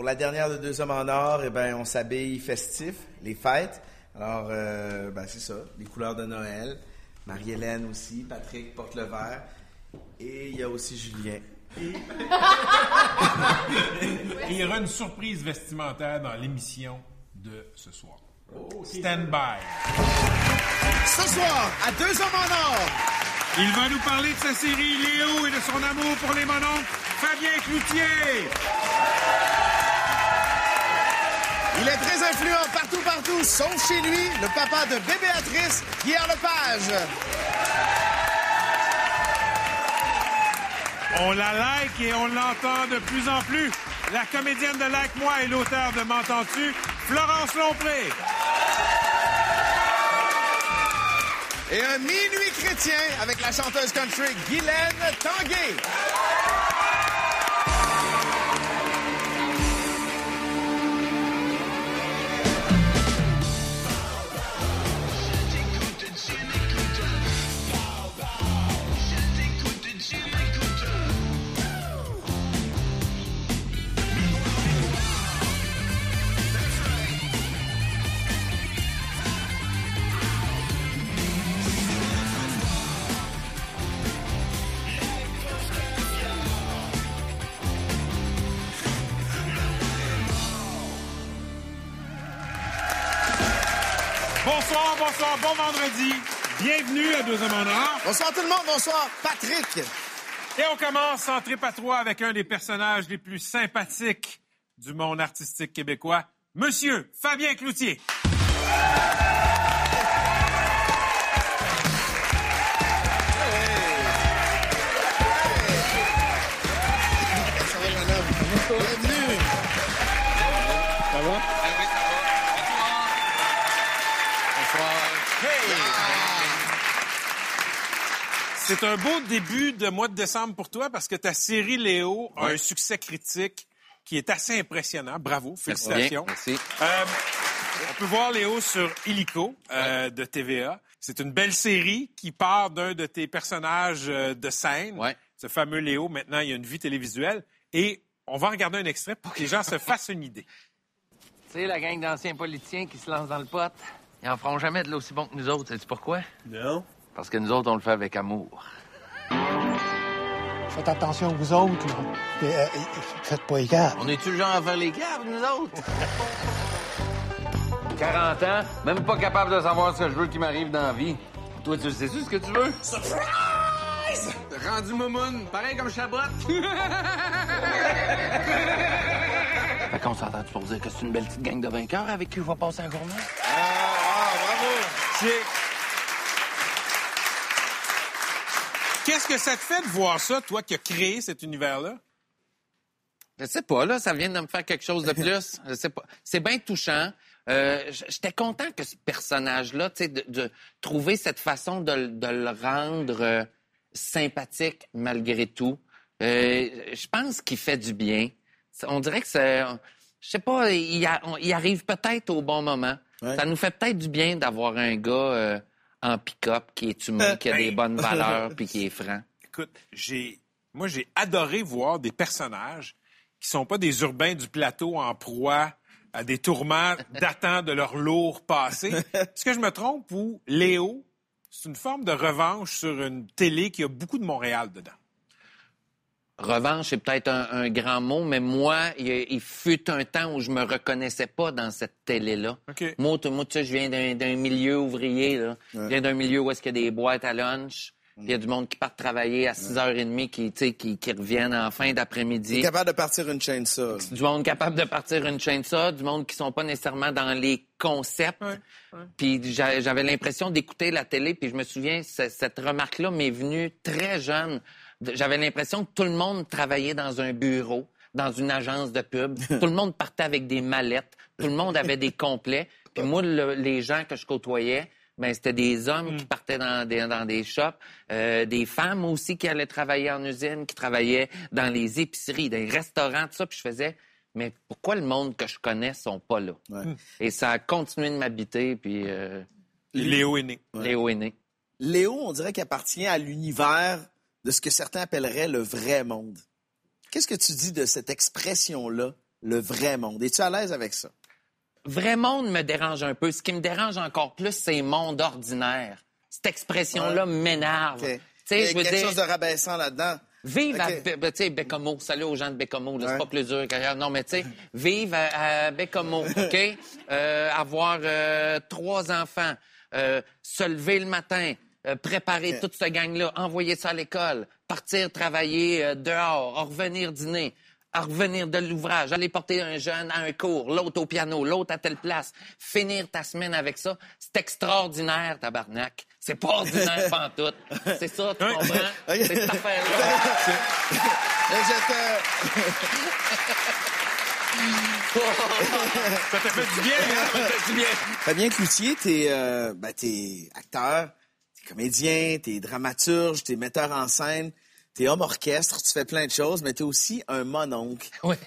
pour la dernière de Deux Hommes en Or, eh ben, on s'habille festif, les fêtes. Alors, euh, ben, c'est ça, les couleurs de Noël. Marie-Hélène aussi, Patrick porte le vert. Et il y a aussi Julien. Et il y aura une surprise vestimentaire dans l'émission de ce soir. Stand by. Ce soir, à Deux Hommes en Or, Il va nous parler de sa série Léo et de son amour pour les mononcles, Fabien Cloutier. Il est très influent partout, partout, sauf chez lui, le papa de Bébéatrice, Pierre Lepage. On la like et on l'entend de plus en plus. La comédienne de Like Moi et l'auteur de M'entends-tu, Florence Lompré. Et un minuit chrétien avec la chanteuse country Guylaine Tanguay. Bonsoir, bonsoir, bon vendredi. Bienvenue à Deux Hommes en Or. Bonsoir tout le monde, bonsoir Patrick. Et on commence en trip à trois avec un des personnages les plus sympathiques du monde artistique québécois, Monsieur Fabien Cloutier. C'est un beau début de mois de décembre pour toi parce que ta série Léo a un succès critique qui est assez impressionnant. Bravo, félicitations. Merci. Euh, on peut voir Léo sur Illico euh, de TVA. C'est une belle série qui part d'un de tes personnages euh, de scène, Ouais. ce fameux Léo. Maintenant, il y a une vie télévisuelle. Et on va regarder un extrait pour que les gens se fassent une idée. Tu sais, la gang d'anciens politiciens qui se lancent dans le pot, ils en feront jamais de l'aussi bon que nous autres. Sais-tu pourquoi? Non? Parce que nous autres, on le fait avec amour. Faites attention, vous autres. là. Puis, euh, faites pas égard. On est-tu le genre à faire les gardes, nous autres? 40 ans, même pas capable de savoir ce que je veux qui m'arrive dans la vie. Toi, tu sais-tu ce que tu veux? Surprise! Rendu moumoune, pareil comme Chabot. fait qu'on s'entend pour dire que c'est une belle petite gang de vainqueurs avec qui je vais passer un journée? C'est- Qu'est-ce que ça te fait de voir ça, toi qui as créé cet univers-là? Je sais pas, là, ça vient de me faire quelque chose de plus. Je sais pas. C'est bien touchant. Euh, J'étais content que ce personnage-là, tu sais, de, de trouver cette façon de, le- de le rendre euh, sympathique malgré tout. Euh, je pense qu'il fait du bien. On dirait que c'est, je sais pas, il, a- on- il arrive peut-être au bon moment. Ouais. Ça nous fait peut-être du bien d'avoir un gars en pick-up qui est humain, qui a des Hey. bonnes valeurs, puis qui est franc. Écoute, j'ai, moi, j'ai adoré voir des personnages qui sont pas des urbains du plateau en proie à des tourments datant de leur lourd passé. Est-ce que je me trompe ou Léo, c'est une forme de revanche sur une télé qui a beaucoup de Montréal dedans? Revanche, c'est peut-être un, un grand mot, mais moi, il, fut un temps où je me reconnaissais pas dans cette télé-là. Moi, tu moi, tu sais, je viens d'un milieu ouvrier. Là. Je viens d'un milieu où est-ce qu'il y a des boîtes à lunch. puis Il y a du monde qui part travailler à 6h30, qui, qui, qui reviennent en fin d'après-midi. capable de partir une chaîne ça. Du monde capable de partir une chaîne de ça, du monde qui sont pas nécessairement dans les concepts. Puis j'a- j'avais l'impression d'écouter la télé, puis je me souviens, ce- cette remarque-là m'est venue très jeune. J'avais l'impression que tout le monde travaillait dans un bureau, dans une agence de pub. tout le monde partait avec des mallettes. Tout le monde avait des complets. Puis moi, le- les gens que je côtoyais, ben, c'était des hommes qui partaient dans des, dans des shops, euh, des femmes aussi qui allaient travailler en usine, qui travaillaient dans les épiceries, dans les restaurants, tout ça. Puis je faisais, mais pourquoi le monde que je connais sont pas là? Ouais. Et ça a continué de m'habiter, puis euh, Léo est né. Léo est né. Léo, on dirait qu'il appartient à l'univers de ce que certains appelleraient le vrai monde. Qu'est-ce que tu dis de cette expression-là, le vrai monde? Es-tu à l'aise avec ça? Vrai monde me dérange un peu. Ce qui me dérange encore plus, c'est monde ordinaire. Cette expression-là m'énerve. OK. Tu Il y a je quelque dire, chose de rabaissant là-dedans. Vive à Ok. Be- tu sais, Bécomo. Salut aux gens de Bécomo. Ouais. C'est pas plus dur qu'ailleurs. Non, mais tu sais, vive à, à Bécomo, OK? Euh, avoir euh, trois enfants, euh, se lever le matin, euh, préparer toute cette gang-là, envoyer ça à l'école, partir travailler euh, dehors, en revenir dîner, à revenir de l'ouvrage, aller porter un jeune à un cours, l'autre au piano, l'autre à telle place, finir ta semaine avec ça, c'est extraordinaire, tabarnak. C'est pas ordinaire pantoute. C'est ça, tu comprends? C'est cette affaire-là. Ça t'a fait du bien, hein? te... Fabien Cloutier, t'es euh, ben, t'es acteur, t'es comédien, t'es dramaturge, t'es metteur en scène, t'es homme orchestre, tu fais plein de choses, mais t'es aussi un mononcle. Ouais.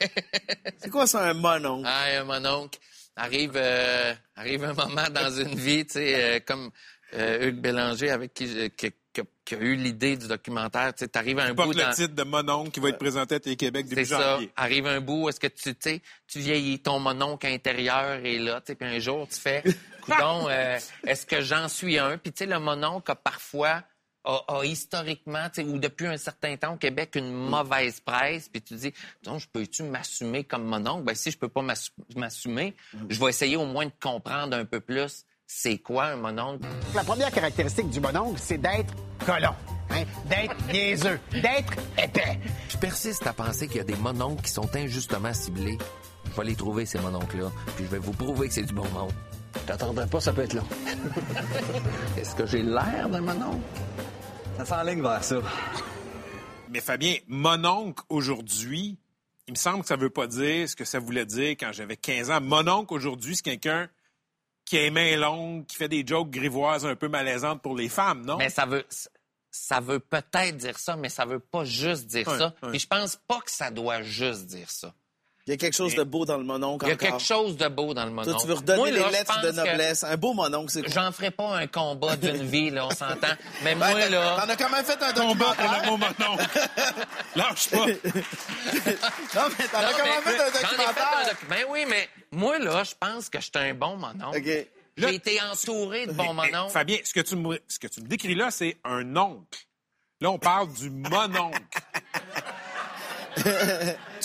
C'est quoi ça, un mononcle? Ah, mon oncle. Arrive, euh, arrive un moment dans une vie, tu sais, euh, comme euh, Hugues Bélanger, avec qui, je- qui, a eu l'idée du documentaire. Tu sais, t'arrives à un bout Porte le dans... titre de Mon oncle qui va être présenté à Télé-Québec C'est début ça. janvier. Arrive un bout, est-ce que tu, tu sais, tu vieillis, ton mononcle intérieur est là, tu sais, puis un jour, tu fais, coudon, euh, est-ce que j'en suis un? Puis, tu sais, le mononcle a parfois, a, a historiquement, tu sais, ou depuis un certain temps au Québec, une mauvaise presse, puis tu dis, donc, je peux-tu m'assumer comme mononcle? Ben, si je peux pas m'assu- m'assumer, je vais essayer au moins de comprendre un peu plus c'est quoi un mononcle. La première caractéristique du mononcle, c'est d'être colon, hein, d'être niaiseux, d'être épais. Je persiste à penser qu'il y a des mononcles qui sont injustement ciblés. Je vais les trouver, ces mononcles-là, puis je vais vous prouver que c'est du bon monde. T'attendrais pas, ça peut être long. Est-ce que j'ai l'air d'un mononcle? Ça s'enligne vers ça. Mais Fabien, mon oncle aujourd'hui, il me semble que ça veut pas dire ce que ça voulait dire quand j'avais 15 ans. Mon oncle aujourd'hui, c'est quelqu'un qui a les mains longues, qui fait des jokes grivoises un peu malaisantes pour les femmes, non? Mais ça veut, ça veut peut-être dire ça, mais ça veut pas juste dire ça. Puis je pense pas que ça doit juste dire ça. Il y a quelque chose de beau dans le mononcle Il y a encore. quelque chose de beau dans le mononcle. Toi, tu veux redonner Moi, là, les je lettres de pense que noblesse. Un beau mononcle, c'est quoi? J'en ferai pas un combat d'une vie, là, on s'entend. Mais moi, Ben, là... T'en as quand même fait un Combat pour le mot mon oncle. Lâche pas. Non, mais t'en as quand même fait un fait documentaire. docu- Ben oui, mais moi, là, je pense que je suis un bon mononcle. OK. J'ai été entouré de bons mononcles. Fabien, ce que tu me, ce que tu me décris là, c'est un oncle. Là, on parle du mononcle.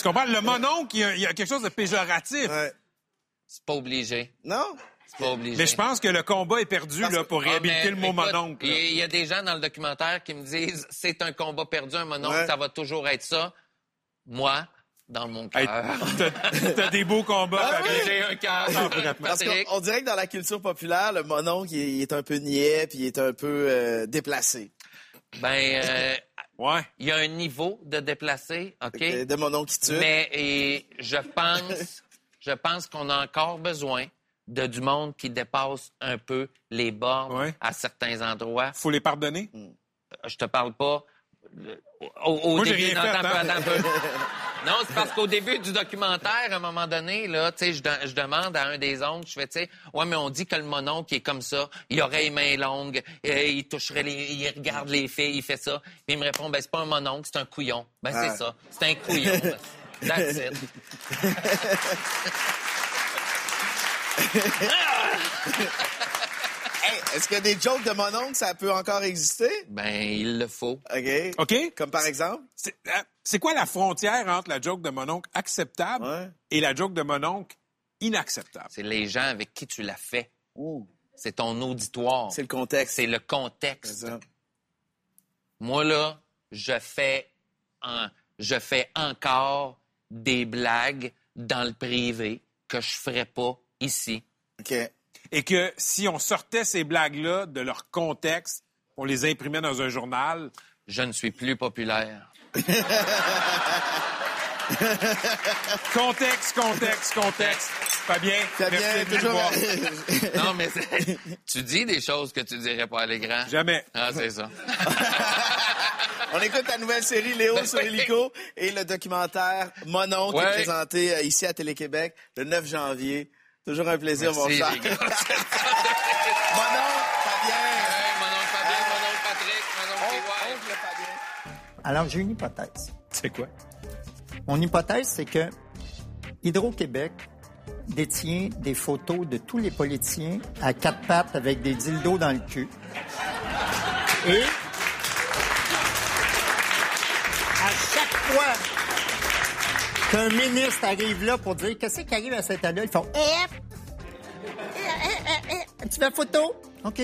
tu comprends? Le mononcle, il y, a, il y a quelque chose de péjoratif. Ouais. C'est pas obligé. Non? C'est pas obligé. Mais je pense que le combat est perdu Parce là, pour Ah, réhabiliter mais le mot écoute, mononcle. Il y, a des gens dans le documentaire qui me disent c'est un combat perdu, un mononcle, Ouais. ça va toujours être ça. Moi, dans mon cœur. Hey, t'as- des beaux combats, Ah. J'ai un cœur. Parce qu'on on dirait que dans la culture populaire, le mononcle, il est, il est un peu niais, puis il est un peu euh, déplacé. ben, euh, Ouais. il y a un niveau de déplacé, OK? Euh, De mononcle qui tue. Mais et, je pense, je pense qu'on a encore besoin de du monde qui dépasse un peu les bornes Ouais. à certains endroits. Faut les pardonner? Je te parle pas. Au, au Moi, début, non, hein. Non, c'est parce qu'au début du documentaire, à un moment donné, là, tu sais, je, je demande à un des oncles, je fais, tu sais, ouais, mais on dit que le mononcle qui est comme ça, il aurait les mains longues, euh, il toucherait les, il regarde les filles, il fait ça. Puis il me répond, ben c'est pas un mononcle, c'est un couillon. Ben Ah. c'est ça, c'est un couillon. That's it. Hey, Est-ce que des jokes de mononcle, ça peut encore exister? Ben il le faut. OK. OK? Comme par exemple? C'est euh, quoi la frontière entre la joke de mononcle acceptable Ouais. et la joke de mononcle inacceptable? C'est les gens avec qui tu l'as fait. Ouh, C'est ton auditoire. C'est le contexte. C'est le C'est contexte. ça. Moi, là, je fais, en- je fais encore des blagues dans le privé que je ferais pas ici. OK. Et que si on sortait ces blagues-là de leur contexte, on les imprimait dans un journal, Je ne suis plus populaire. contexte, contexte, contexte. Fabien, Fabien, merci d'être venu toujours... nous. Non, mais tu dis des choses que tu dirais pas à l'écran. Jamais. Ah, c'est ça. On écoute ta nouvelle série Léo Ben sur oui. Hélico et le documentaire Monon qui est Ouais. présenté euh, ici à Télé-Québec le 9 janvier. Toujours un plaisir, mon cher. gars. Monon, Fabien. Hey, mon oncle Fabien, mon oncle Patrick, mon. Oncle Fabien. Alors, j'ai une hypothèse. C'est quoi? Mon hypothèse, c'est que Hydro-Québec détient des photos de tous les politiciens à quatre pattes avec des dildos dans le cul. Et? À chaque fois qu'un ministre arrive là pour dire qu'est-ce qui arrive à cet état-là, ils font eh, eh, Tu veux photo? OK.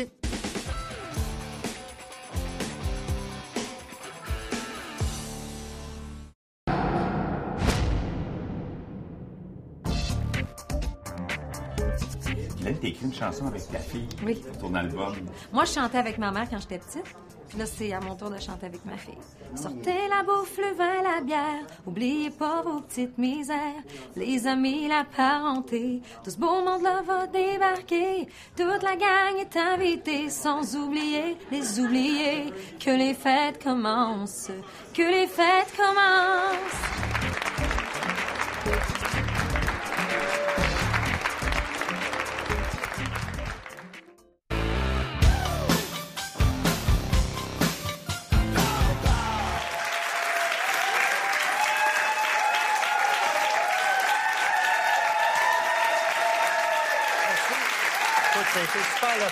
Là, t'as écrit une chanson avec ta fille. Oui. Ton album. Moi, je chantais avec ma mère quand j'étais petite. Là, c'est à mon tour de chanter avec ma fille. Sortez la bouffe, le vin, la bière. Oubliez pas vos petites misères. Les amis, la parenté. Tout ce beau monde-là va débarquer. Toute la gang est invitée. Sans oublier les oubliés. Que les fêtes commencent. Que les fêtes commencent.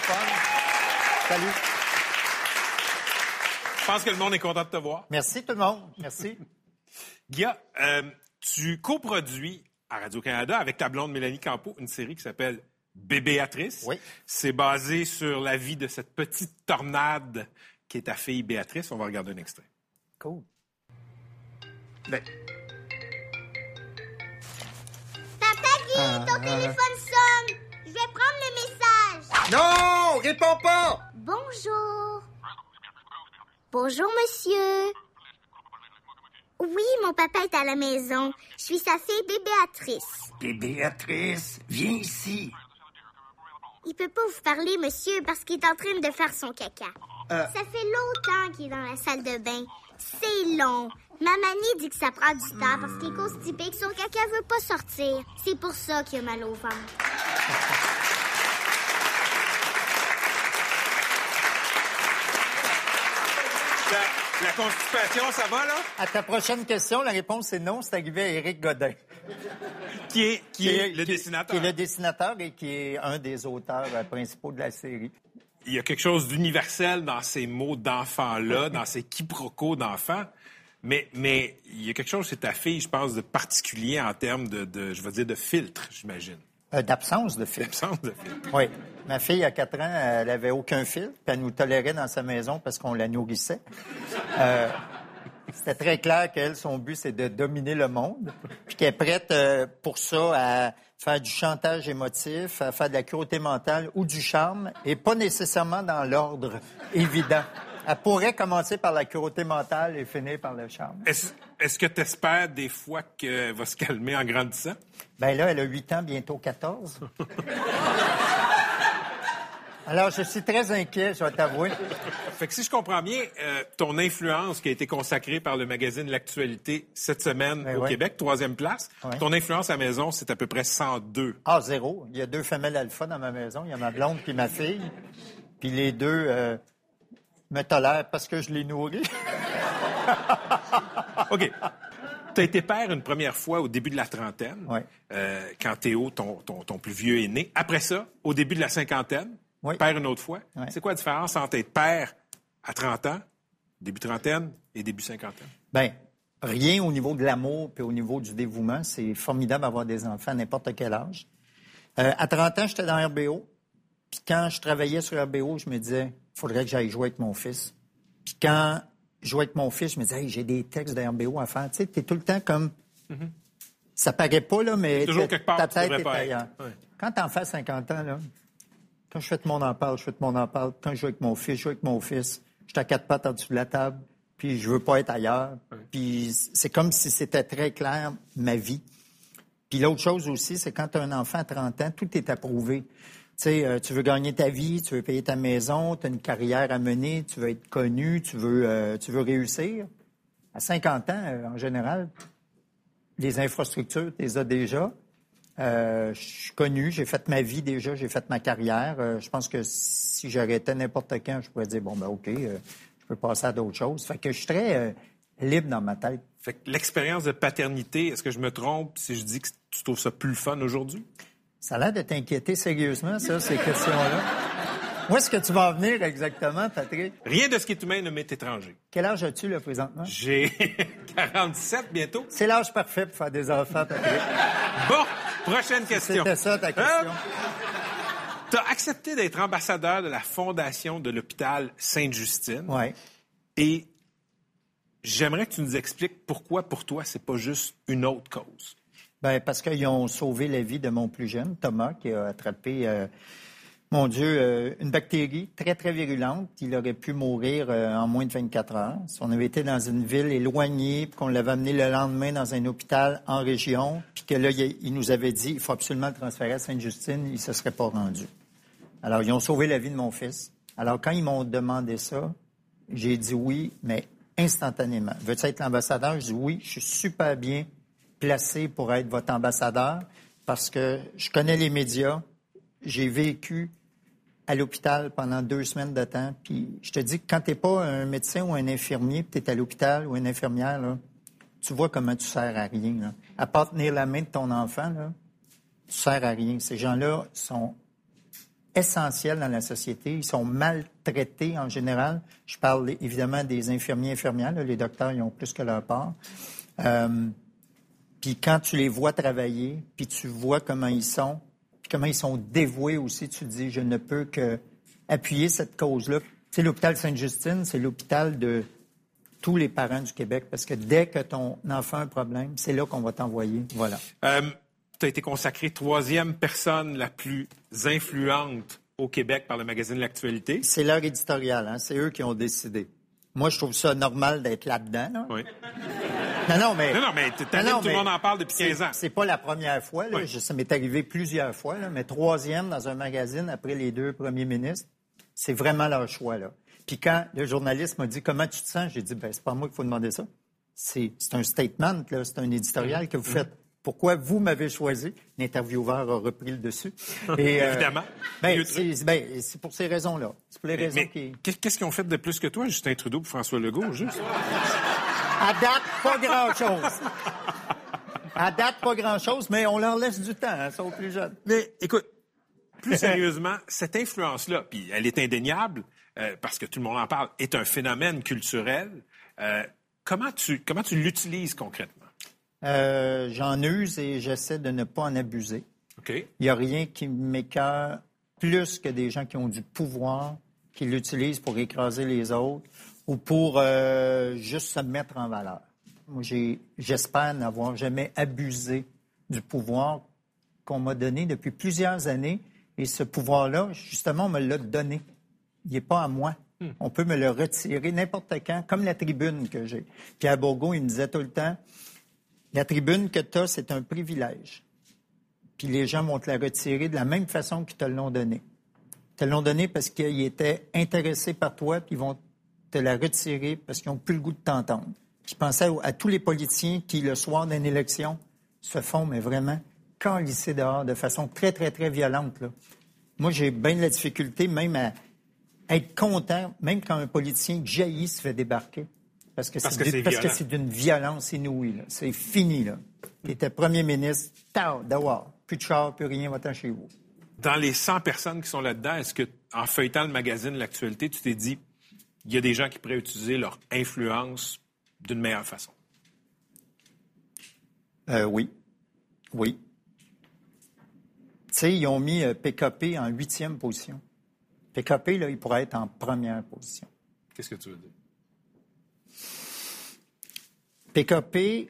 Fun. Salut. Je pense que le monde est content de te voir. Merci tout le monde. Merci. Guilla, euh, tu coproduis à Radio-Canada avec ta blonde Mélanie Campo une série qui s'appelle Bébéatrice. Oui. C'est basé sur la vie de cette petite tornade qui est ta fille Béatrice. On va regarder un extrait. Cool. Ben, Papa Guy, ton téléphone sonne. Je vais prendre le message. Non, réponds pas. Bonjour. Bonjour, monsieur. Oui, mon papa est à la maison. Je suis sa fille Bébéatrice. Bébéatrice, viens ici. Il peut pas vous parler, monsieur, parce qu'il est en train de faire son caca. Euh. Ça fait longtemps qu'il est dans la salle de bain. C'est long. Ma mamie dit que ça prend du temps parce qu'il est constipé, que son caca veut pas sortir. C'est pour ça qu'il a mal au ventre. La, constipation, ça va, là? À ta prochaine question, la réponse est non. C'est arrivé à Éric Godin. Qui est, qui est le dessinateur? Qui est le dessinateur et qui est un des auteurs euh, principaux de la série. Il y a quelque chose d'universel dans ces mots d'enfants-là, dans ces quiproquos d'enfants. Mais, mais il y a quelque chose chez ta fille, je pense, de particulier en termes de, de je veux dire, de filtre, j'imagine. Euh, D'absence de filtre. D'absence de filtre. Oui. Ma fille, à 4 ans, elle avait aucun filtre, puis elle nous tolérait dans sa maison parce qu'on la nourrissait. Euh, C'était très clair qu'elle, son but, c'est de dominer le monde, puis qu'elle est prête euh, pour ça à faire du chantage émotif, à faire de la cruauté mentale ou du charme, et pas nécessairement dans l'ordre évident. Elle pourrait commencer par la cruauté mentale et finir par le charme. Est-ce est que tu espères des fois qu'elle va se calmer en grandissant? Ben là, elle a 8 ans, bientôt 14. Alors, je suis très inquiet, je vais t'avouer. Fait que si je comprends bien, euh, ton influence qui a été consacrée par le magazine L'Actualité cette semaine Ben au ouais. Québec, troisième place, Ouais. ton influence à la maison, c'est à peu près 102. Ah, zéro. Il y a deux femelles alpha dans ma maison. Il y a ma blonde puis ma fille. Puis les deux euh, me tolèrent parce que je les nourris. OK. Tu as été père une première fois au début de la trentaine, euh, quand Théo, ton, ton, ton plus vieux, est né. Après ça, au début de la cinquantaine, Oui. père une autre fois. C'est quoi la différence entre être père à 30 ans, début trentaine, et début cinquantaine? Ben, rien au niveau de l'amour puis au niveau du dévouement. C'est formidable d'avoir des enfants à n'importe quel âge. Euh, à 30 ans, j'étais dans RBO. Puis quand je travaillais sur RBO, je me disais, faudrait que j'aille jouer avec mon fils. Puis quand je jouais avec mon fils, je me disais, hey, j'ai des textes de RBO à faire. Tu sais, t'es tout le temps comme... Ça paraît pas, là, mais Toujours ta- quelque part, ta tu tête est ailleurs. Quand t'en fais 50 ans, là, quand je fais de mon en parle, je fais de mon en parle. Quand je joue avec mon fils, je joue avec mon fils. Je suis à quatre pattes en dessous de la table, puis je veux pas être ailleurs. Puis c'est comme si c'était très clair, ma vie. Puis l'autre chose aussi, c'est quand tu as un enfant à 30 ans, tout est approuvé. Euh, tu veux gagner ta vie, tu veux payer ta maison, tu as une carrière à mener, tu veux être connu, tu veux, euh, tu veux réussir. À 50 ans, euh, en général, les infrastructures, tu les as déjà. Je suis connu, j'ai fait ma vie déjà, j'ai fait ma carrière. Je pense que si j'arrêtais n'importe quand, je pourrais dire, bon, ben OK, je peux passer à d'autres choses. Fait que je suis très libre dans ma tête. Fait que l'expérience de paternité, est-ce que je me trompe si je dis que tu trouves ça plus fun aujourd'hui? Ça a l'air de t'inquiéter sérieusement, ça, ces questions-là. Où est-ce que tu vas en venir exactement, Patrick? Rien de ce qui est humain ne m'est étranger. Quel âge as-tu, là, présentement? J'ai 47 bientôt. C'est l'âge parfait pour faire des enfants, Patrick. Bon, prochaine question. C'était ça, ta question. Tu as accepté d'être ambassadeur de la Fondation de l'hôpital Sainte-Justine. Oui. Et j'aimerais que tu nous expliques pourquoi, pour toi, c'est pas juste une autre cause. Ben, parce qu'ils ont sauvé la vie de mon plus jeune, Thomas, qui a attrapé, euh, mon Dieu, euh, une bactérie très, très virulente. Il aurait pu mourir euh, en moins de 24 heures. Si on avait été dans une ville éloignée, puis qu'on l'avait amené le lendemain dans un hôpital en région, puis que là, il, il nous avait dit il faut absolument le transférer à Sainte-Justine, il ne se serait pas rendu. Alors, ils ont sauvé la vie de mon fils. Alors, quand ils m'ont demandé ça, j'ai dit oui, mais instantanément. Veux-tu être l'ambassadeur? Je dis oui, je suis super bien placé pour être votre ambassadeur parce que je connais les médias. J'ai vécu à l'hôpital pendant deux semaines de temps. Puis je te dis que quand tu n'es pas un médecin ou un infirmier, puis tu es à l'hôpital ou une infirmière, tu vois comment tu sers à rien. À part tenir la main de ton enfant, là, tu sers à rien. Ces gens-là sont essentiels dans la société. Ils sont maltraités en général. Je parle évidemment des infirmiers et infirmières. Les docteurs, ils ont plus que leur part. Euh, puis quand tu les vois travailler, puis tu vois comment ils sont, puis comment ils sont dévoués aussi, tu te dis, je ne peux que appuyer cette cause-là. C'est l'hôpital Sainte-Justine, c'est l'hôpital de tous les parents du Québec, parce que dès que ton enfant a un problème, c'est là qu'on va t'envoyer. Voilà. Euh, tu as été consacré troisième personne la plus influente au Québec par le magazine L'Actualité. C'est leur éditorial, hein? c'est eux qui ont décidé. Moi, je trouve ça normal d'être là-dedans. là. Oui. Non, non, mais. Non, non, mais tout le monde en parle depuis c'est- 15 ans. C'est pas la première fois. Là. Oui. Je- ça m'est arrivé plusieurs fois, là, mais troisième dans un magazine après les deux premiers ministres, c'est vraiment leur choix. Là. Puis quand le journaliste m'a dit comment tu te sens, j'ai dit ben c'est pas moi qu'il faut demander ça. C'est un statement, là, c'est un éditorial que vous faites. Pourquoi vous m'avez choisi? L'intervieweur a repris le dessus. Et, euh, Évidemment. ben, c'est ben, c'est pour ces raisons-là. C'est pour les Mais, raisons mais qui. qu'est- qu'est-ce qu'ils ont fait de plus que toi, Justin Trudeau et François Legault, juste? À date, pas grand-chose. À date, pas grand-chose, mais on leur laisse du temps, hein, ils sont plus jeunes. Mais écoute, plus sérieusement, cette influence-là, puis elle est indéniable, euh, parce que tout le monde en parle, est un phénomène culturel. Euh, comment tu, comment tu l'utilises concrètement? Euh, J'en use et j'essaie de ne pas en abuser. Il n'y a rien qui m'écœure plus que des gens qui ont du pouvoir, qui l'utilisent pour écraser les autres ou pour euh, juste se mettre en valeur. Moi, j'espère n'avoir jamais abusé du pouvoir qu'on m'a donné depuis plusieurs années. Et ce pouvoir-là, justement, on me l'a donné. Il n'est pas à moi. On peut me le retirer n'importe quand, comme la tribune que j'ai. Pierre Bourgault, il me disait tout le temps, la tribune que tu as, c'est un privilège. Puis les gens vont te la retirer de la même façon qu'ils te l'ont donnée. Ils te l'ont donnée parce qu'ils étaient intéressés par toi, puis ils vont te la retirer parce qu'ils n'ont plus le goût de t'entendre. Je pensais à, tous les politiciens qui, le soir d'une élection, se font, mais vraiment, calisser dehors de façon très, très, très violente. Moi, j'ai bien de la difficulté même à être content, même quand un politicien jaillit se fait débarquer. Parce que c'est d'une violence inouïe. C'est fini. là. Tu étais premier ministre, tao, dehors. Plus de char, plus rien, va-t'en chez vous. Dans les 100 personnes qui sont là-dedans, est-ce que, en feuilletant le magazine L'Actualité, tu t'es dit, il y a des gens qui pourraient utiliser leur influence d'une meilleure façon? Euh, oui. Oui. Tu sais, ils ont mis euh, PKP en huitième position. PKP, là, il pourrait être en première position. Qu'est-ce que tu veux dire? PKP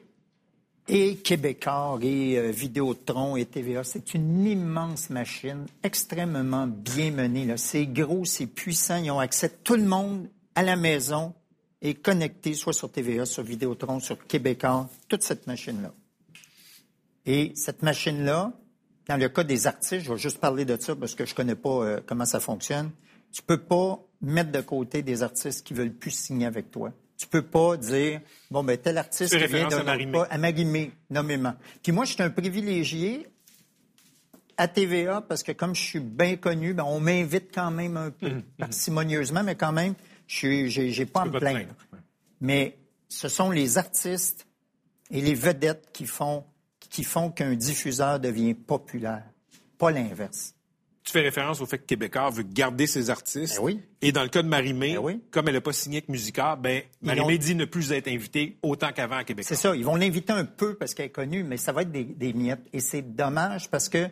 et Québécois et euh, Vidéotron et TVA, c'est une immense machine extrêmement bien menée. C'est gros, c'est puissant. Ils ont accès tout le monde à la maison et connecté soit sur TVA, sur Vidéotron, sur Québécois, toute cette machine-là. Et cette machine-là, dans le cas des artistes, je vais juste parler de ça parce que je connais pas euh, comment ça fonctionne. Tu peux pas mettre de côté des artistes qui veulent plus signer avec toi. Tu peux pas dire bon ben tel artiste vient Marie-Mé. pas- à Marie-Mé, nommément. Puis moi, je suis un privilégié à TVA parce que comme je suis bien connu, ben, on m'invite quand même un peu parcimonieusement, mais quand même, je j'ai pas à me plaindre. Mais ce sont les artistes et les vedettes qui font, qui font qu'un diffuseur devient populaire, pas l'inverse. Tu fais référence au fait que Québécois veut garder ses artistes. Ben oui. Et dans le cas de Marie-Mé, Ben oui. comme elle n'a pas signé avec Musicard, ben, Ils Marie-Mé ont- dit ne plus être invitée autant qu'avant à Québec. C'est ça, ils vont l'inviter un peu parce qu'elle est connue, mais ça va être des, des miettes. Et c'est dommage parce que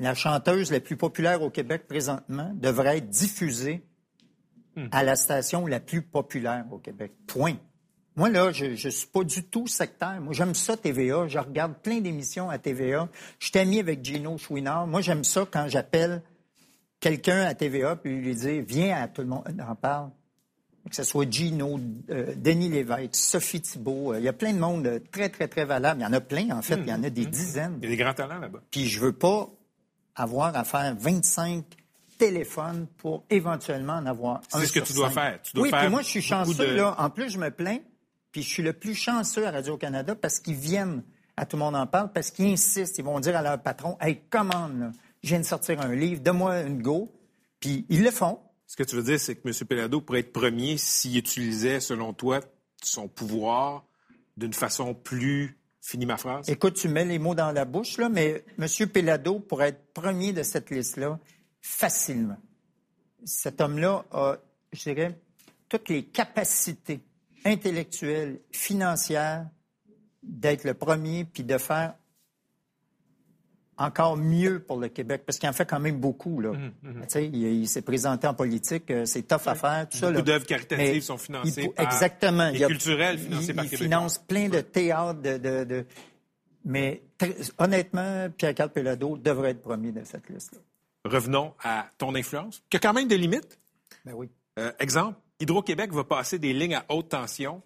la chanteuse la plus populaire au Québec présentement devrait être diffusée à la station la plus populaire au Québec. Point. Moi, là, je ne suis pas du tout sectaire. Moi, j'aime ça, TVA. Je regarde plein d'émissions à TVA. Je suis ami avec Gino Chouinard. Moi, j'aime ça quand j'appelle quelqu'un à TVA puis lui dire Viens à tout le monde en parle. Que ce soit Gino, euh, Denis Lévesque, Sophie Thibault. euh, Il y a plein de monde euh, très, très, très valable. Il y en a plein, en fait. Il y en a des dizaines. Il y a des grands talents là-bas. Puis je veux pas avoir à faire 25 téléphones pour éventuellement en avoir C'est un ce que tu dois cinq. faire. Tu dois oui, faire puis moi, je suis chanceux, de- là. En plus, je me plains, puis je suis le plus chanceux à Radio-Canada parce qu'ils viennent à Tout le monde en parle, parce qu'ils insistent. Ils vont dire à leur patron, « Hey, commande, là. Je viens de sortir un livre, donne-moi une go. » Puis ils le font. Ce que tu veux dire, c'est que M. Pelado pourrait être premier s'il utilisait, selon toi, son pouvoir d'une façon plus... Finis ma phrase. Écoute, tu mets les mots dans la bouche, là, mais M. Pelado pourrait être premier de cette liste-là facilement. Cet homme-là a, je dirais, toutes les capacités intellectuelles, financières d'être le premier puis de faire encore mieux pour le Québec, parce qu'il en fait quand même beaucoup. Là. Mhm, sais, Il, il s'est présenté en politique, euh, c'est tough à faire, tout. Beaucoup d'œuvres caritatives Mais sont financées il- par- Exactement. et culturelles financées il- par Il Québécois. finance plein de théâtres, de... de- de- Mais très- honnêtement, Pierre-Carl Pelado devrait être premier de cette liste-là. Revenons à ton influence, qui a quand même des limites. Ben oui. Euh, exemple, Hydro-Québec va passer des lignes à haute tension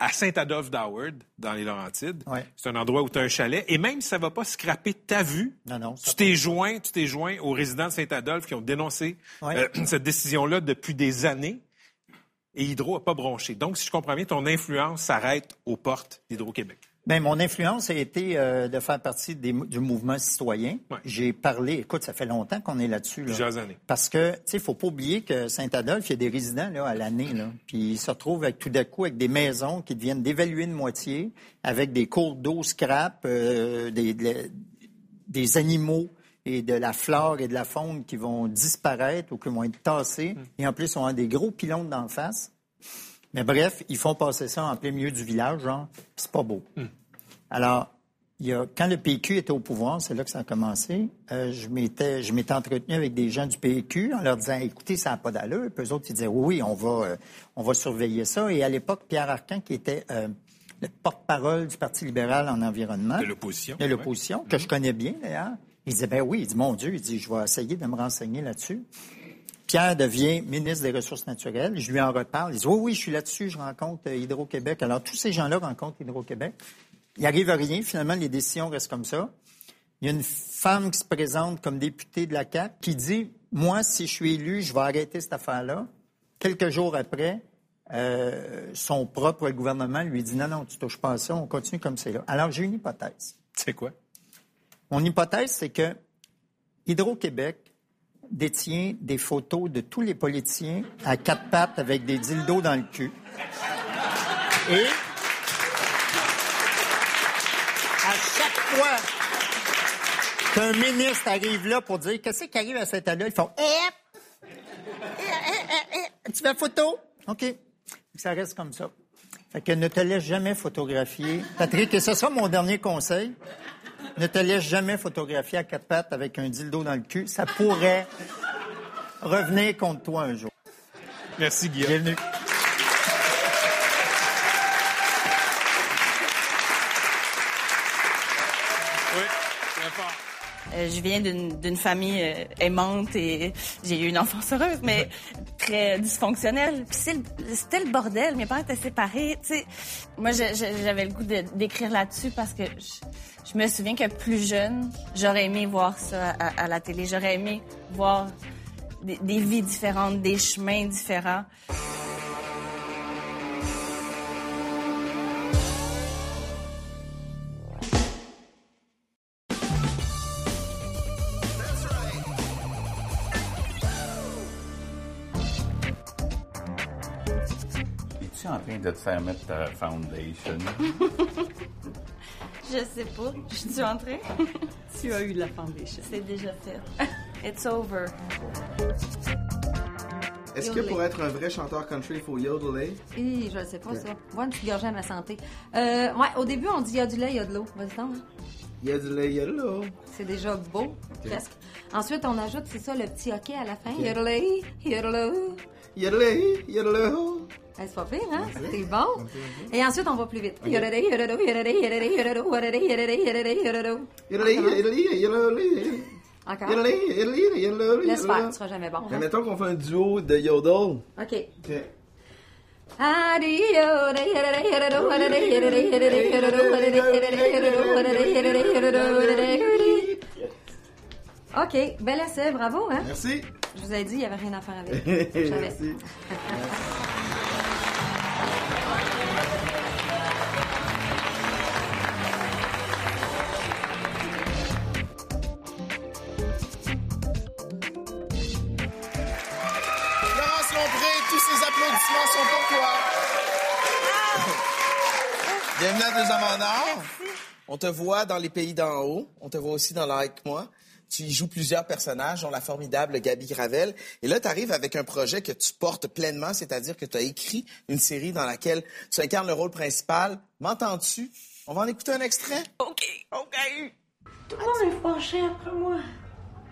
à Saint-Adolphe d'Howard, dans les Laurentides. Ouais. C'est un endroit où tu as un chalet. Et même si ça va pas scraper ta vue, Non, non. tu t'es joint, tu t'es joint aux résidents de Saint-Adolphe qui ont dénoncé Ouais. euh, cette décision-là depuis des années. Et Hydro n'a pas bronché. Donc, si je comprends bien, ton influence s'arrête aux portes d'Hydro-Québec. Ben, mon influence a été euh, de faire partie des du mouvement citoyen. Ouais. J'ai parlé, écoute, ça fait longtemps qu'on est là-dessus. là. Plusieurs années. Parce que, tu sais, il faut pas oublier que Saint-Adolphe, il y a des résidents là, à l'année. Là. Puis ils se retrouvent avec, tout d'un coup avec des maisons qui deviennent d'évaluer de moitié, avec des cours d'eau scrap, euh, des, de- des animaux et de la flore et de la faune qui vont disparaître ou qui vont être tassés. Et en plus, on a des gros pylônes d'en face. Mais bref, ils font passer ça en plein milieu du village, genre, c'est pas beau. Alors, il y a, quand le PQ était au pouvoir, c'est là que ça a commencé, euh, je m'étais je m'étais entretenu avec des gens du PQ en leur disant, écoutez, ça n'a pas d'allure. Puis eux autres, ils disaient, oui, oui, on va, euh, on va surveiller ça. Et à l'époque, Pierre Arcan, qui était euh, le porte-parole du Parti libéral en environnement, De l'opposition. de l'opposition, que je connais bien d'ailleurs, il disait, ben oui, il dit, mon Dieu, il dit, je vais essayer de me renseigner là-dessus. Pierre devient ministre des Ressources naturelles. Je lui en reparle. Il dit, oui, oui, je suis là-dessus, je rencontre Hydro-Québec. Alors, tous ces gens-là rencontrent Hydro-Québec. Il n'arrive à rien. Finalement, les décisions restent comme ça. Il y a une femme qui se présente comme députée de la CAQ qui dit, moi, si je suis élu, je vais arrêter cette affaire-là. Quelques jours après, euh, son propre gouvernement lui dit, non, non, tu touches pas à ça, on continue comme c'est là. Alors, j'ai une hypothèse. C'est quoi? Mon hypothèse, c'est que Hydro-Québec détient des photos de tous les politiciens à quatre pattes avec des dildos dans le cul. Et fois qu'un ministre arrive là pour dire qu'est-ce qui arrive à cet là ils font Eh! Eh, eh, eh, Tu fais photo? OK. Ça reste comme ça. Fait que ne te laisse jamais photographier. Patrick, et ce sera mon dernier conseil. Ne te laisse jamais photographier à quatre pattes avec un dildo dans le cul. Ça pourrait revenir contre toi un jour. Merci, Guillaume. Bienvenue. Oui, très fort. Euh, je viens d'une famille euh, aimante et j'ai eu une enfance heureuse, mais très dysfonctionnelle. Puis c'était le bordel. Mes parents étaient séparés. Moi, j'avais le goût d'écrire là-dessus parce que je, je me souviens que plus jeune, j'aurais aimé voir ça à, à la télé. J'aurais aimé voir des, des vies différentes, des chemins différents. De te faire mettre ta foundation? Je sais pas. Je suis en train. tu as eu la foundation. C'est déjà fait. It's over. Est-ce que pour être un vrai chanteur country, il faut yodeler? Hi, je ne sais pas ça. Voir une petite gorgée à ma santé. Euh, ouais, au début, on dit il y a du lait, il y a de l'eau. Vas-y, donc. hein. Yodeler, yodelot. C'est déjà beau, presque. Ensuite, on ajoute, c'est ça, le petit hockey à la fin. Ok. Yodelay, C'est pas pire, hein? C'est bon. Et ensuite, on va plus vite. Encore. Laisse faire, tu seras jamais bon. Mais hein? mettons qu'on fait un duo de yodel. OK. OK. OK, bel essai, bravo, hein? Merci. Je vous ai dit, il n'y avait rien à faire avec. Je. Merci. Tous ces applaudissements sont pour toi. Bienvenue à Deux Hommes en Or. On te voit dans les pays d'en haut. On te voit aussi dans Like Moi. Tu y joues plusieurs personnages, dont la formidable Gabi Gravel. Et là, tu arrives avec un projet que tu portes pleinement, c'est-à-dire que tu as écrit une série dans laquelle tu incarnes le rôle principal. M'entends-tu? On va en écouter un extrait? OK, OK. Tout le monde est fâché après moi.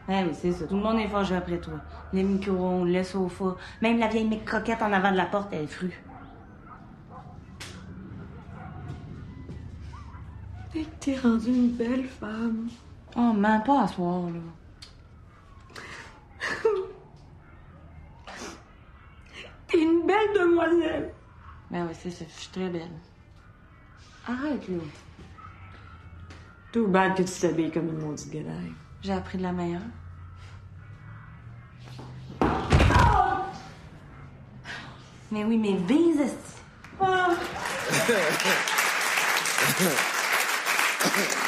Ouais, mais c'est ça. Tout le monde est fâché après toi. Le micro-ondes, le sofa, même la vieille mec croquette en avant de la porte, elle est frue. T'es que t'es rendue une belle femme. Oh, man, pas à soir, là. T'es une belle demoiselle. Ben oui, c'est ça. Je suis très belle. Arrête, là. Tout bad que tu t'habilles comme une maudite gueulaille. J'ai appris de la meilleure. Mais oui, mais bise, esti.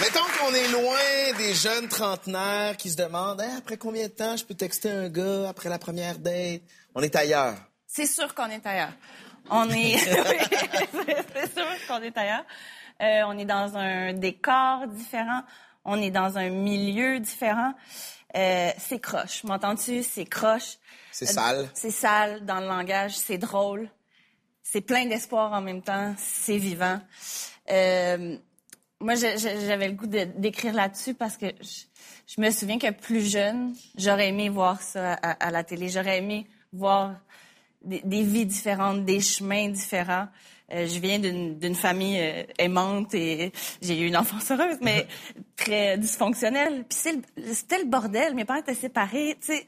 Mettons qu'on est loin des jeunes trentenaires qui se demandent Hein, après combien de temps je peux texter un gars après la première date? On est ailleurs. C'est sûr qu'on est ailleurs. On est. c'est sûr qu'on est ailleurs. Euh, on est dans un décor différent. On est dans un milieu différent. Euh, c'est croche. M'entends-tu? C'est croche. C'est Euh, sale. C'est sale dans le langage. C'est drôle. C'est plein d'espoir en même temps. C'est vivant. Euh, moi, j'avais le goût d'écrire là-dessus parce que je, je me souviens que plus jeune, j'aurais aimé voir ça à, à la télé. J'aurais aimé voir des, des vies différentes, des chemins différents. Euh, je viens d'une famille euh, aimante et j'ai eu une enfance heureuse, mais très dysfonctionnelle. Puis c'est le- c'était le bordel. Mes parents étaient séparés. Tu sais,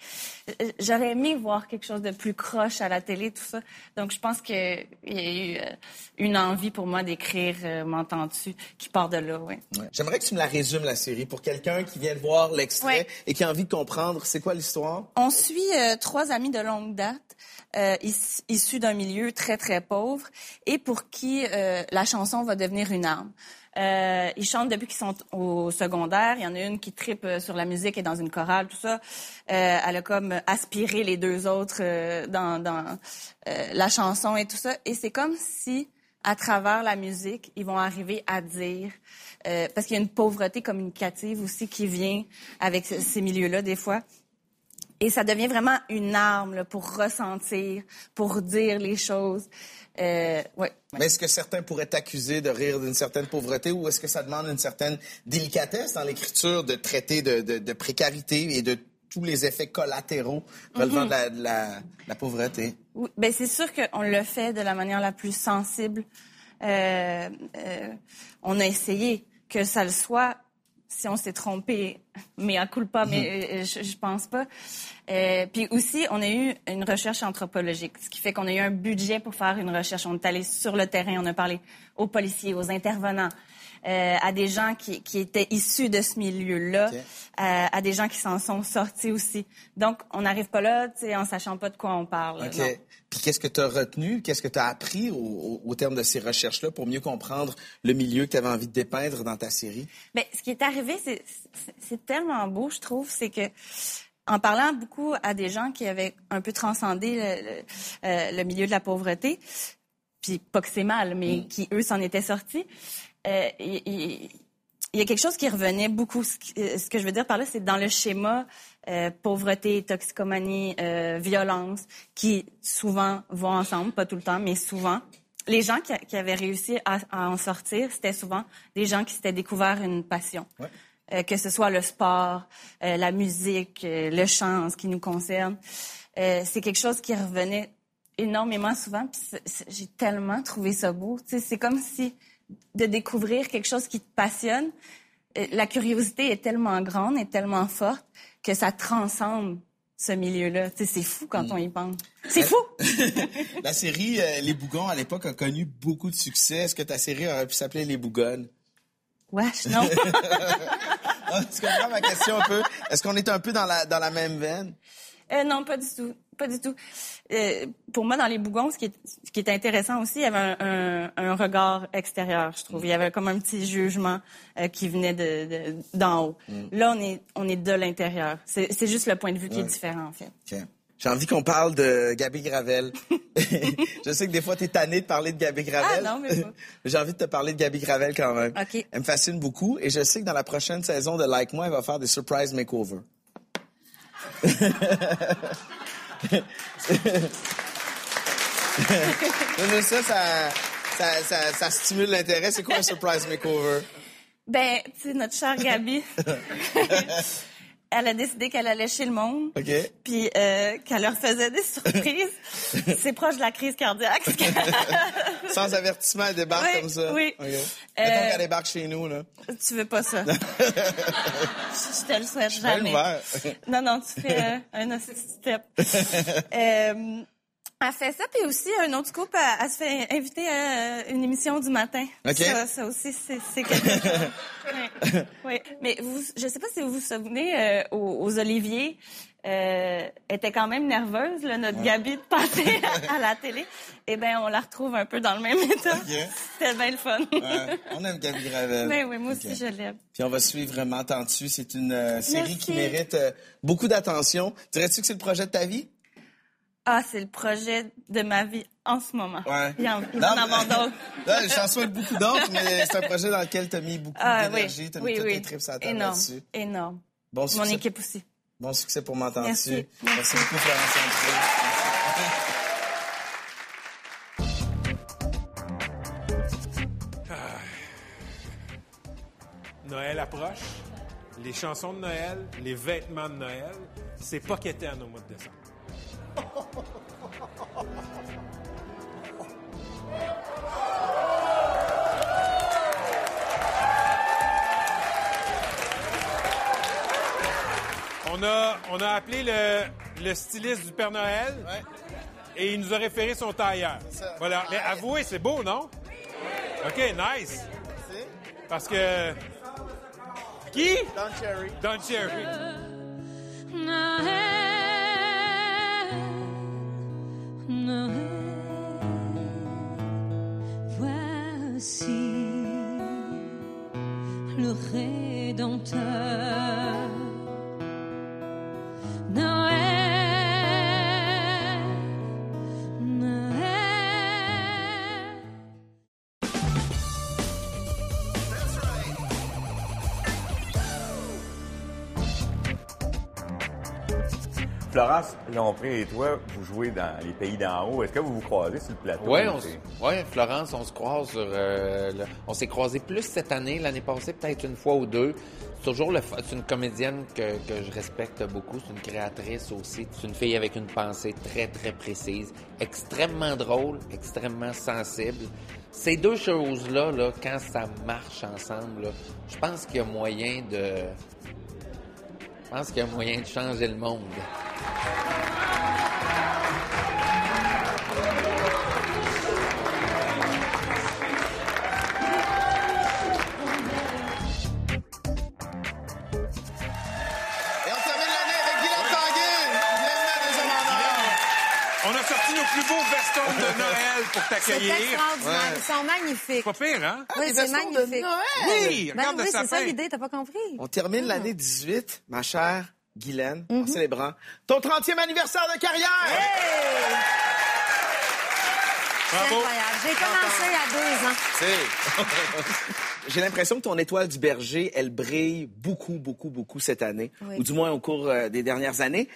j'aurais aimé voir quelque chose de plus croche à la télé, tout ça. Donc je pense que il y a eu euh, une envie pour moi d'écrire euh, M'entends-tu qui part de là, oui. Ouais. J'aimerais que tu me la résumes, la série, pour quelqu'un qui vient de voir l'extrait Ouais. et qui a envie de comprendre c'est quoi l'histoire? On suit euh, trois amis de longue date, euh, is- issus d'un milieu très, très pauvre, et pour qui euh, la chanson va devenir une arme. Euh, ils chantent depuis qu'ils sont au secondaire. Il y en a une qui tripe euh, sur la musique et dans une chorale, tout ça. Euh, elle a comme aspiré les deux autres euh, dans, dans euh, la chanson et tout ça. Et c'est comme si, à travers la musique, ils vont arriver à dire... euh, parce qu'il y a une pauvreté communicative aussi qui vient avec ce- ces milieux-là, des fois. Et ça devient vraiment une arme là, pour ressentir, pour dire les choses. Euh, ouais. Mais est-ce que certains pourraient t'accuser de rire d'une certaine pauvreté ou est-ce que ça demande une certaine délicatesse dans l'écriture de traiter de, de- de précarité et de tous les effets collatéraux relevant de, la, de la- de la pauvreté? Oui, ben c'est sûr qu'on le fait de la manière la plus sensible. Euh, euh, on a essayé que ça le soit. Si on s'est trompé, mais à coup pas, mais euh, je, je pense pas. Euh, puis aussi, on a eu une recherche anthropologique, ce qui fait qu'on a eu un budget pour faire une recherche. On est allé sur le terrain, on a parlé aux policiers, aux intervenants, euh, à des gens qui, qui étaient issus de ce milieu-là, Ok. à, à des gens qui s'en sont sortis aussi. Donc, on n'arrive pas là, tu sais, en sachant pas de quoi on parle. OK. non. Puis qu'est-ce que tu as retenu, qu'est-ce que tu as appris au, au- au terme de ces recherches-là pour mieux comprendre le milieu que tu avais envie de dépeindre dans ta série? Ben, ce qui est arrivé, c'est- tellement beau, je trouve, c'est que en parlant beaucoup à des gens qui avaient un peu transcendé le, le, euh, le milieu de la pauvreté, puis pas que c'est mal, mais qui, eux, s'en étaient sortis, euh, il- il y a quelque chose qui revenait beaucoup. Ce euh, ce que je veux dire par là, c'est dans le schéma euh, pauvreté, toxicomanie, euh, violence, qui souvent vont ensemble, pas tout le temps, mais souvent. Les gens qui, qui avaient réussi à, à en sortir, c'était souvent des gens qui s'étaient découvert une passion. Euh, que ce soit le sport, euh, la musique, euh, le chant, ce qui nous concerne. Euh, c'est quelque chose qui revenait énormément souvent. J'ai tellement trouvé ça beau. C'est comme si de découvrir quelque chose qui te passionne, la curiosité est tellement grande et tellement forte que ça transcende ce milieu-là. C'est fou quand on y pense. C'est fou! La série euh, Les Bougons, à l'époque, a connu beaucoup de succès. Est-ce que ta série aurait pu s'appeler Les Bougonnes? Wesh, non. Ah, tu comprends ma question un peu? Est-ce qu'on est un peu dans la, dans la même veine? Euh, non, pas du tout. Pas du tout. Euh, pour moi, dans les bougons, ce qui est, ce qui est intéressant aussi, il y avait un, un- un regard extérieur, je trouve. Il y avait comme un petit jugement euh, qui venait de, de- d'en haut. Là, on est, on est de l'intérieur. C'est, juste le point de vue qui est différent, en fait. OK. J'ai envie qu'on parle de Gabi Gravel. je sais que des fois, tu es tanné de parler de Gabi Gravel. Ah, non, mais pas. J'ai envie de te parler de Gabi Gravel quand même. OK. Elle me fascine beaucoup et je sais que dans la prochaine saison de Like Moi, elle va faire des surprise makeovers. Ça, ça, ça, ça stimule l'intérêt. C'est quoi un surprise makeover? Ben, tu sais, notre chère Gabi, elle a décidé qu'elle allait chez le monde, OK. puis euh, qu'elle leur faisait des surprises. C'est proche de la crise cardiaque. Sans avertissement, elle débarque Oui, comme ça. oui. OK. Euh, Mettons qu'elle débarque chez nous, là. tu veux pas ça. Je te le souhaite Bien jamais. Non, non, tu fais euh, un step. Euh, elle fait ça, puis aussi, un autre couple, elle, elle se fait inviter à une émission du matin. OK. Ça, ça aussi, c'est quelque chose. oui. oui. Mais vous, je sais pas si vous vous souvenez, euh, aux, aux Oliviers, euh, était quand même nerveuse, là, notre Ouais. Gabi, de passer à, à la télé. Eh bien, on la retrouve un peu dans le même état. OK. C'était bien le fun. Ouais, on aime Gabi Gravel. Mais oui, moi aussi, je l'aime. Puis on va suivre vraiment T'en-tu. C'est une euh, série Merci. qui mérite euh, beaucoup d'attention. Dirais-tu que c'est le projet de ta vie? Ah, c'est le projet de ma vie en ce moment. Ouais. Il y en, il en Non, d'autres. Là, j'en souhaite beaucoup d'autres, mais c'est un projet dans lequel tu as mis beaucoup Ah, oui, d'énergie. Tu as mis oui, toutes oui. tes tripes table Énorme, là-dessus. énorme. Bon Mon succès. équipe aussi. Bon succès pour m'entendre Merci. dessus. Merci. beaucoup, Florence André. Noël approche. Les chansons de Noël, les vêtements de Noël, c'est pas qu'éterne au mois de décembre. On a, on a appelé le, le styliste du Père Noël et il nous a référé son tailleur. Voilà. Mais avouez, c'est beau, non? OK, nice. Parce que. Qui? Don Cherry. Don Cherry. longtemps. Lompré et toi, vous jouez dans les pays d'en haut. Est-ce que vous vous croisez sur le plateau? Oui, Florence, on se croise sur. euh, on s'est croisés plus cette année, l'année passée peut-être une fois ou deux. C'est toujours le. C'est une comédienne que, que je respecte beaucoup. C'est une créatrice aussi. C'est une fille avec une pensée très très précise, extrêmement drôle, extrêmement sensible. Ces deux choses-là, là, quand ça marche ensemble, je pense qu'il y a moyen de. Je pense qu'il y a moyen de changer le monde. De Noël pour C'est t'accueillir. extraordinaire. Ils sont magnifiques. Pas pire, hein? Oui, c'est magnifique. Noël. Oui, Ben regarde oui, c'est ça l'idée, t'as pas compris. On termine l'année 18, ma chère Guylaine, en célébrant ton 30e anniversaire de carrière. C'est incroyable. J'ai commencé il y a deux ans. C'est- J'ai l'impression que ton étoile du berger, elle brille beaucoup, beaucoup, beaucoup cette année, Oui. ou du moins au cours euh, des dernières années.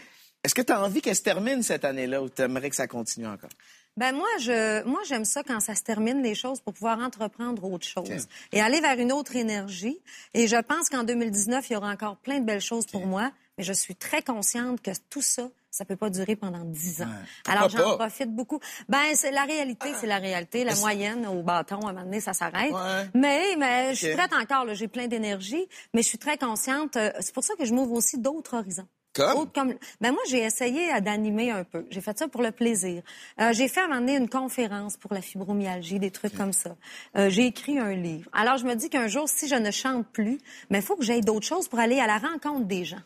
Est-ce que tu as envie qu'elle se termine cette année-là ou tu aimerais que ça continue encore? Ben moi, je, moi j'aime ça quand ça se termine les choses pour pouvoir entreprendre autre chose et aller vers une autre énergie. Et je pense qu'en 2019, il y aura encore plein de belles choses pour moi, mais je suis très consciente que tout ça, ça peut pas durer pendant dix ans. Alors j'en profite beaucoup. Ben c'est la réalité, c'est la réalité. La moyenne au bâton, à un moment donné, ça s'arrête. Mais mais je suis prête encore. J'ai plein d'énergie, mais je suis très consciente. euh, C'est pour ça que je m'ouvre aussi d'autres horizons. Comme? Autres comme- Ben moi, j'ai essayé d'animer un peu. J'ai fait ça pour le plaisir. Euh, j'ai fait à un moment donné une conférence pour la fibromyalgie, des trucs comme ça. Euh, j'ai écrit un livre. Alors, je me dis qu'un jour, si je ne chante plus, mais il faut que j'aille d'autres choses pour aller à la rencontre des gens.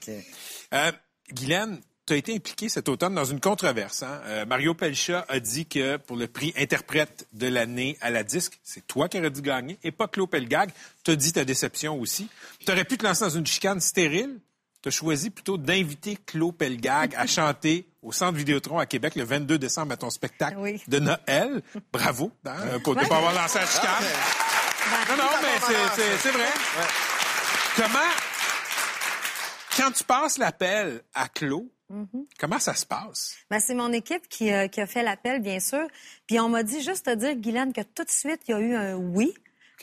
Euh, Guylaine, tu as été impliqué cet automne dans une controverse. hein? Euh, Mario Pelcha a dit que pour le prix interprète de l'année à la disque, c'est toi qui aurais dû gagner et pas Claude Pelgag. Tu as dit ta déception aussi. Tu aurais pu te lancer dans une chicane stérile. Tu as choisi plutôt d'inviter Claude Pelgag à chanter au Centre Vidéotron à Québec le 22 décembre à ton spectacle de Noël. Bravo hein, pour ne Ouais. pas avoir lancé la chicane. Non, non, mais c'est- vrai. Comment, quand tu passes l'appel à Claude, Mhm. comment ça se passe? Ben, c'est mon équipe qui, euh, qui a fait l'appel, bien sûr. Puis on m'a dit juste te dire, Guylaine, que tout de suite, il y a eu un oui.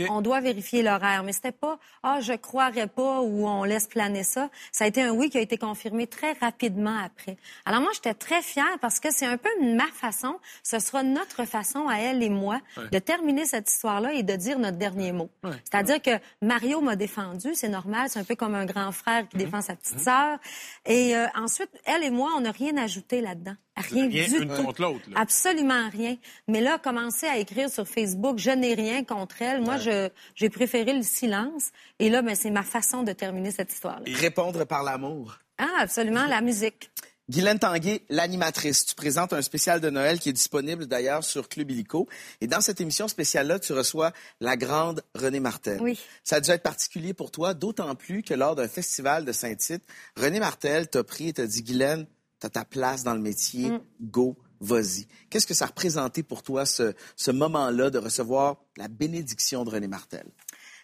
On doit vérifier l'horaire. Mais c'était pas, ah, je croirais pas ou on laisse planer ça. Ça a été un oui qui a été confirmé très rapidement après. Alors moi, j'étais très fière parce que c'est un peu ma façon, ce sera notre façon à elle et moi Ouais. de terminer cette histoire-là et de dire notre dernier mot. Ouais. C'est-à-dire que Mario m'a défendu, c'est normal, c'est un peu comme un grand frère qui défend sa petite sœur. Et euh, ensuite, elle et moi, on n'a rien ajouté là-dedans. Rien, Rien du une tout. contre l'autre, là. Absolument rien. Mais là, commencer à écrire sur Facebook, je n'ai rien contre elle. Moi, je j'ai préféré le silence. Et là, ben, c'est ma façon de terminer cette histoire-là. Répondre par l'amour. Ah, absolument, la musique. Guylaine Tanguay, l'animatrice. Tu présentes un spécial de Noël qui est disponible d'ailleurs sur Club Illico. Et dans cette émission spéciale-là, tu reçois la grande Renée Martel. Oui. Ça a dû être particulier pour toi, d'autant plus que lors d'un festival de Saint-Tite, Renée Martel t'a pris et t'a dit, Guylaine, t'as ta place dans le métier, Mm. go, vas-y. Qu'est-ce que ça représentait pour toi, ce, ce moment-là de recevoir la bénédiction de Renée Martel?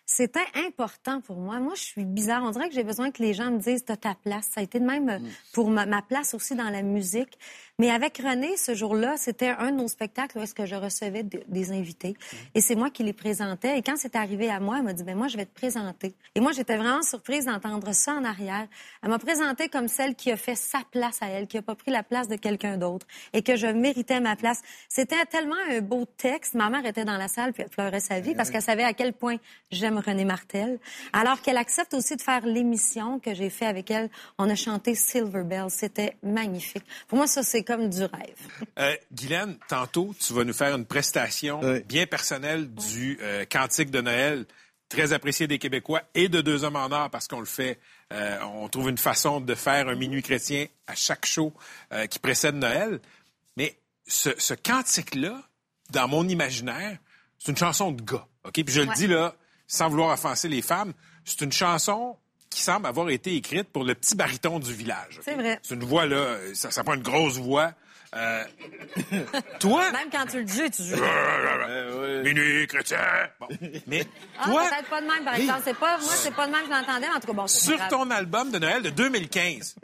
C'était important pour moi. Moi, je suis bizarre. On dirait que j'ai besoin que les gens me disent t'as ta place. Ça a été de même euh, pour ma, ma place aussi dans la musique. Mais avec René, ce jour-là, c'était un de nos spectacles où est-ce que je recevais de- des invités. Et c'est moi qui les présentais. Et quand c'est arrivé à moi, elle m'a dit, ben moi, je vais te présenter. Et moi, j'étais vraiment surprise d'entendre ça en arrière. Elle m'a présentée comme celle qui a fait sa place à elle, qui a pas pris la place de quelqu'un d'autre et que je méritais ma place. C'était tellement un beau texte. Ma mère était dans la salle puis elle pleurait sa vie parce qu'elle savait à quel point j'aime René Martel. Alors qu'elle accepte aussi de faire l'émission que j'ai fait avec elle. On a chanté Silver Bell. C'était magnifique. Pour moi, ça, c'est comme du rêve. Euh, Guylaine, tantôt, tu vas nous faire une prestation bien personnelle du euh, Cantique de Noël, très apprécié des Québécois et de Deux Hommes en Or, parce qu'on le fait, euh, on trouve une façon de faire un minuit chrétien à chaque show euh, qui précède Noël. Mais ce, ce cantique-là, dans mon imaginaire, c'est une chanson de gars. OK? Puis je le dis là, sans vouloir offenser les femmes, c'est une chanson qui semble avoir été écrite pour le petit baryton du village. C'est vrai. C'est une voix, là, ça, ça prend une grosse voix. Euh, toi, Même quand tu le joues, tu joues. minuit chrétien. Bon. Mais Ah, toi, peut-être pas de même, par exemple. C'est pas, moi, c'est pas de même que je l'entendais, mais en tout cas, bon, pas sur grave. ton album de Noël de 2015,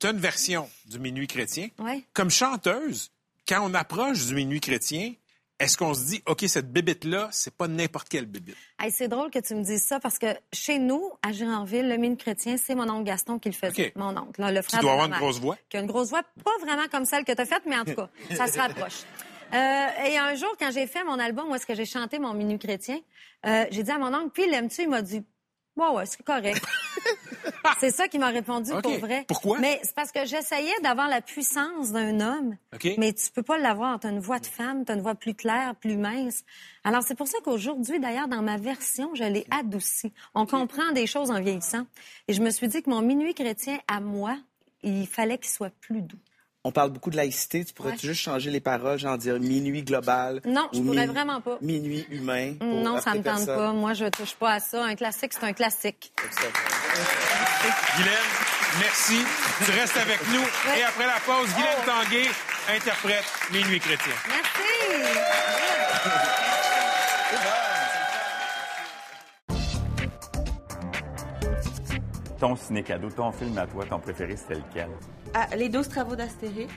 tu as une version du minuit chrétien. Ouais. Comme chanteuse, quand on approche du minuit chrétien, est-ce qu'on se dit, OK, cette bébite-là, c'est pas n'importe quelle bébite? Hey, c'est drôle que tu me dises ça parce que chez nous, à Gironville, le mine chrétien, c'est mon oncle Gaston qui le faisait. Mon oncle, là, le frère dois de avoir une grosse voix? Qui a une grosse voix, pas vraiment comme celle que tu as faite, mais en tout cas, ça se rapproche. Euh, et un jour, quand j'ai fait mon album où est-ce que j'ai chanté mon minuit chrétien, euh, j'ai dit à mon oncle, puis l'aimes-tu? Il m'a dit, ouais, ouais, c'est correct. c'est ça qu'il m'a répondu OK. pour vrai. Pourquoi? Mais c'est parce que j'essayais d'avoir la puissance d'un homme, mais tu peux pas l'avoir. Tu as une voix de femme, tu as une voix plus claire, plus mince. Alors, c'est pour ça qu'aujourd'hui, d'ailleurs, dans ma version, je l'ai adoucie. On comprend des choses en vieillissant. Et je me suis dit que mon minuit chrétien, à moi, il fallait qu'il soit plus doux. On parle beaucoup de laïcité. Tu pourrais-tu juste changer les paroles, genre dire minuit global? Non, je ou pourrais vraiment pas. Minuit humain. pour Non, ça me tente personne? pas. Moi, je touche pas à ça. Un classique, c'est un classique. Guylaine, Merci. Tu restes avec nous. Et après la pause, Guylaine Tanguay interprète Les Nuits chrétiennes. Merci. Ton ciné-cadeau, ton film à toi, ton préféré, c'était lequel? Ah, les 12 travaux d'Astérix,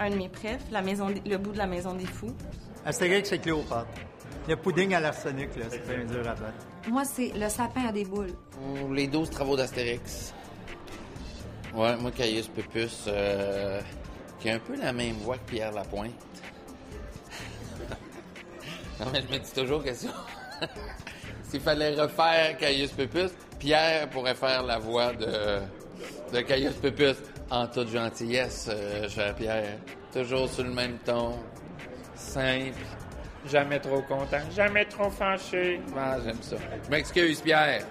un de mes préfs, la maison, le bout de la maison des fous. Astérix, c'est Cléopâtre. Le pudding à l'arsenic, là, c'est bien dur à battre. Moi, c'est le sapin à des boules. Ou Les 12 travaux d'Astérix. Ouais, moi, Caius Pupus, euh, qui a un peu la même voix que Pierre Lapointe. non, mais je me dis toujours que si- s'il fallait refaire Caius Pupus, Pierre pourrait faire la voix de, de Caius Pupus en toute gentillesse, euh, cher Pierre. Toujours sur le même ton, simple, jamais trop content, jamais trop fâché. Ah, j'aime ça. Je m'excuse, Pierre.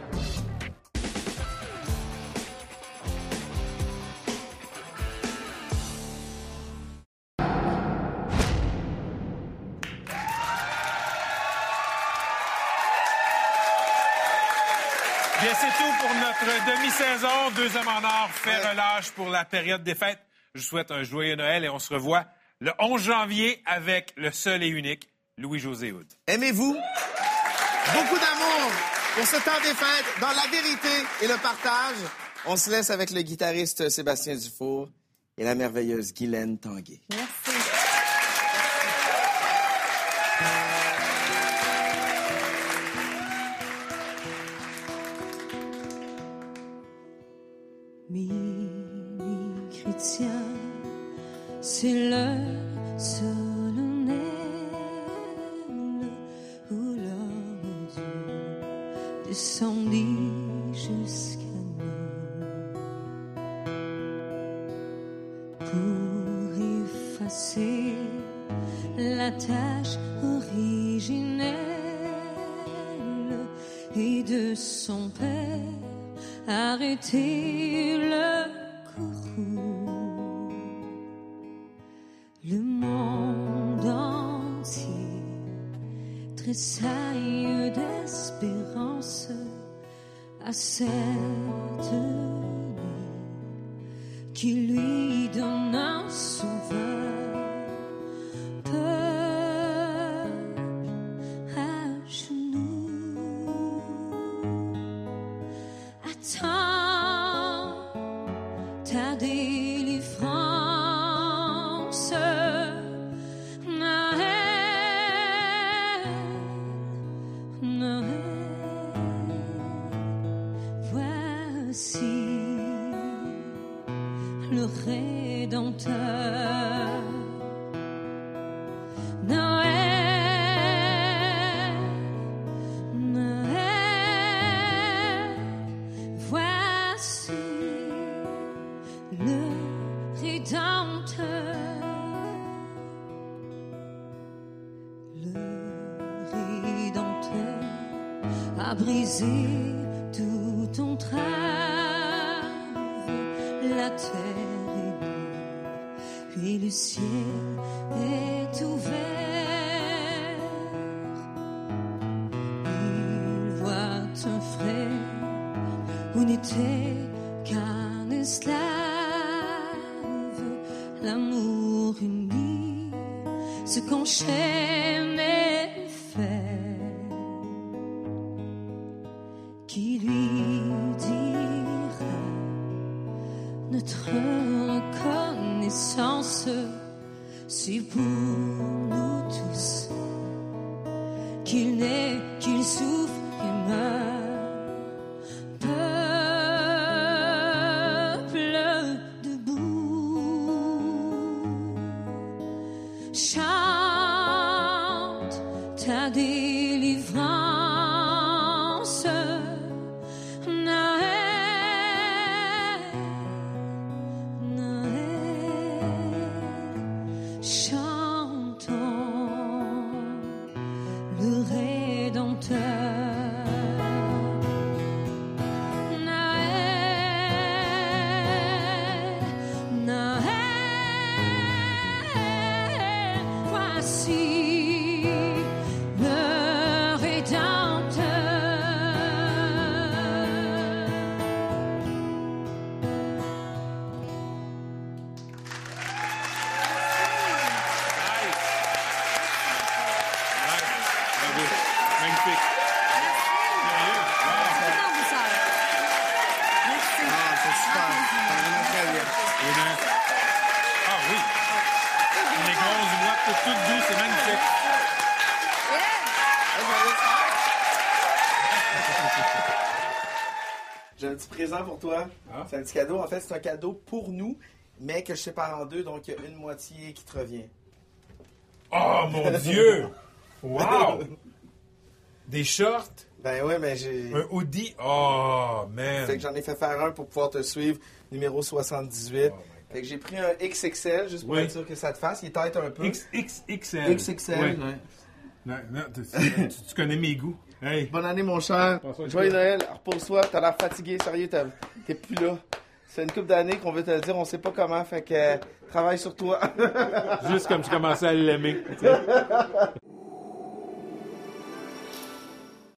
Bien, c'est tout pour notre demi-saison. Deux hommes en or fait relâche pour la période des fêtes. Je vous souhaite un joyeux Noël et on se revoit le 11 janvier avec le seul et unique Louis-José Houd. Aimez-vous? Beaucoup d'amour pour ce temps des fêtes, dans la vérité et le partage? On se laisse avec le guitariste Sébastien Dufour et la merveilleuse Guylaine Tanguay. Mini chrétien, c'est l'heure Dieu descendit jusqu'à nous. Pour effacer la tâche originelle et de son père arrêter a brisé tout ton trave. La terre est libre et le ciel est ouvert. Il voit un frère où n'était ce qu'enchaînait pour toi. C'est un petit cadeau. En fait, c'est un cadeau pour nous, mais que je sépare en deux, donc il y a une moitié qui te revient. Oh mon Dieu! Wow! Des shorts? Ben ouais, mais j'ai. Un hoodie? Oh, man! Fait que j'en ai fait faire un pour pouvoir te suivre, numéro 78. fait que j'ai pris un XXL juste pour Oui. être sûr que ça te fasse. Il tête un peu. XXL. XXL, Ouais. ouais. Non, non, tu, tu- tu connais mes goûts. Hey. Bonne année, mon cher. Joyeux. Noël. Repose-toi. T'as l'air fatigué. Sérieux, t'es plus là. C'est une couple d'années qu'on veut te le dire. On sait pas comment. Fait que euh, travaille sur toi. Juste comme je commençais à l'aimer.